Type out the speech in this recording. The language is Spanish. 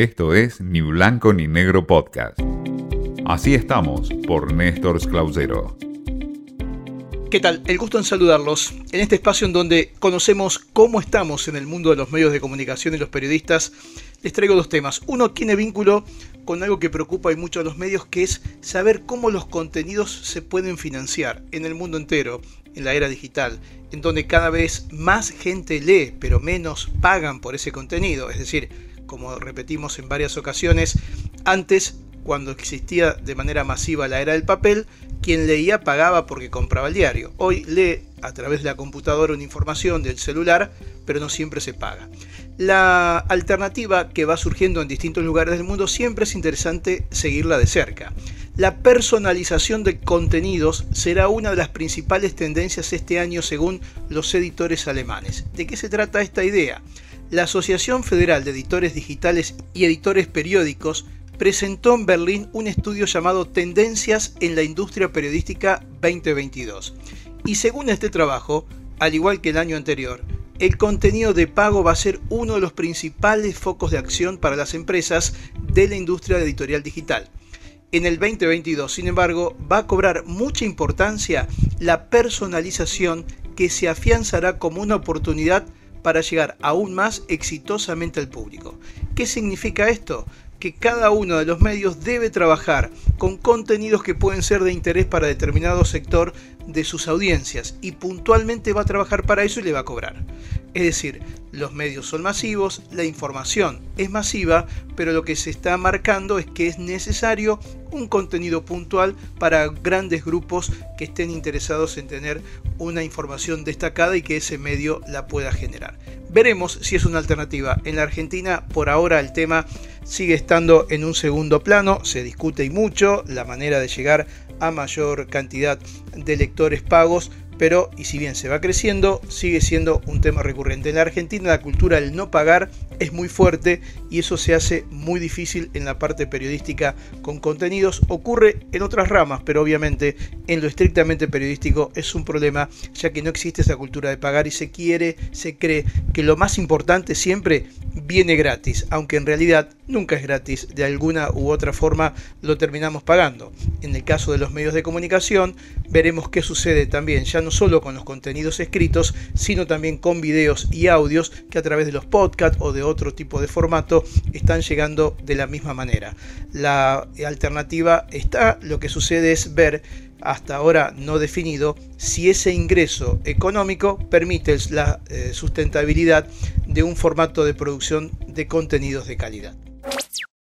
Esto es Ni Blanco ni Negro Podcast. Así estamos por Néstor Clausero. ¿Qué tal? El gusto en saludarlos en este espacio en donde conocemos cómo estamos en el mundo de los medios de comunicación y los periodistas. Les traigo dos temas. Uno tiene vínculo con algo que preocupa a muchos de los medios, que es saber cómo los contenidos se pueden financiar en el mundo entero, en la era digital, en donde cada vez más gente lee, pero menos pagan por ese contenido. Es decir, como repetimos en varias ocasiones, antes, cuando existía de manera masiva la era del papel, quien leía pagaba porque compraba el diario. Hoy lee a través de la computadora una información del celular, pero no siempre se paga. La alternativa que va surgiendo en distintos lugares del mundo siempre es interesante seguirla de cerca. La personalización de contenidos será una de las principales tendencias este año según los editores alemanes. ¿De qué se trata esta idea? La Asociación Federal de Editores Digitales y Editores Periódicos presentó en Berlín un estudio llamado Tendencias en la Industria Periodística 2022. Y según este trabajo, al igual que el año anterior, el contenido de pago va a ser uno de los principales focos de acción para las empresas de la industria editorial digital. En el 2022, sin embargo, va a cobrar mucha importancia la personalización que se afianzará como una oportunidad para llegar aún más exitosamente al público. ¿Qué significa esto? que cada uno de los medios debe trabajar con contenidos que pueden ser de interés para determinado sector de sus audiencias y puntualmente va a trabajar para eso y le va a cobrar. Es decir, los medios son masivos, la información es masiva, pero lo que se está marcando es que es necesario un contenido puntual para grandes grupos que estén interesados en tener una información destacada y que ese medio la pueda generar. Veremos si es una alternativa. En la Argentina por ahora el tema sigue estando en un segundo plano, se discute y mucho la manera de llegar a mayor cantidad de lectores pagos, pero y si bien se va creciendo, sigue siendo un tema recurrente. En la Argentina la cultura del no pagar es muy fuerte y eso se hace muy difícil en la parte periodística con contenidos. Ocurre en otras ramas, pero obviamente en lo estrictamente periodístico es un problema ya que no existe esa cultura de pagar y se quiere, se cree que lo más importante siempre viene gratis, aunque en realidad nunca es gratis, de alguna u otra forma lo terminamos pagando. En el caso de los medios de comunicación, veremos qué sucede también, ya no solo con los contenidos escritos, sino también con videos y audios que a través de los podcasts o de otro tipo de formato están llegando de la misma manera. La alternativa está, lo que sucede es ver hasta ahora no definido si ese ingreso económico permite la eh, sustentabilidad de un formato de producción de contenidos de calidad.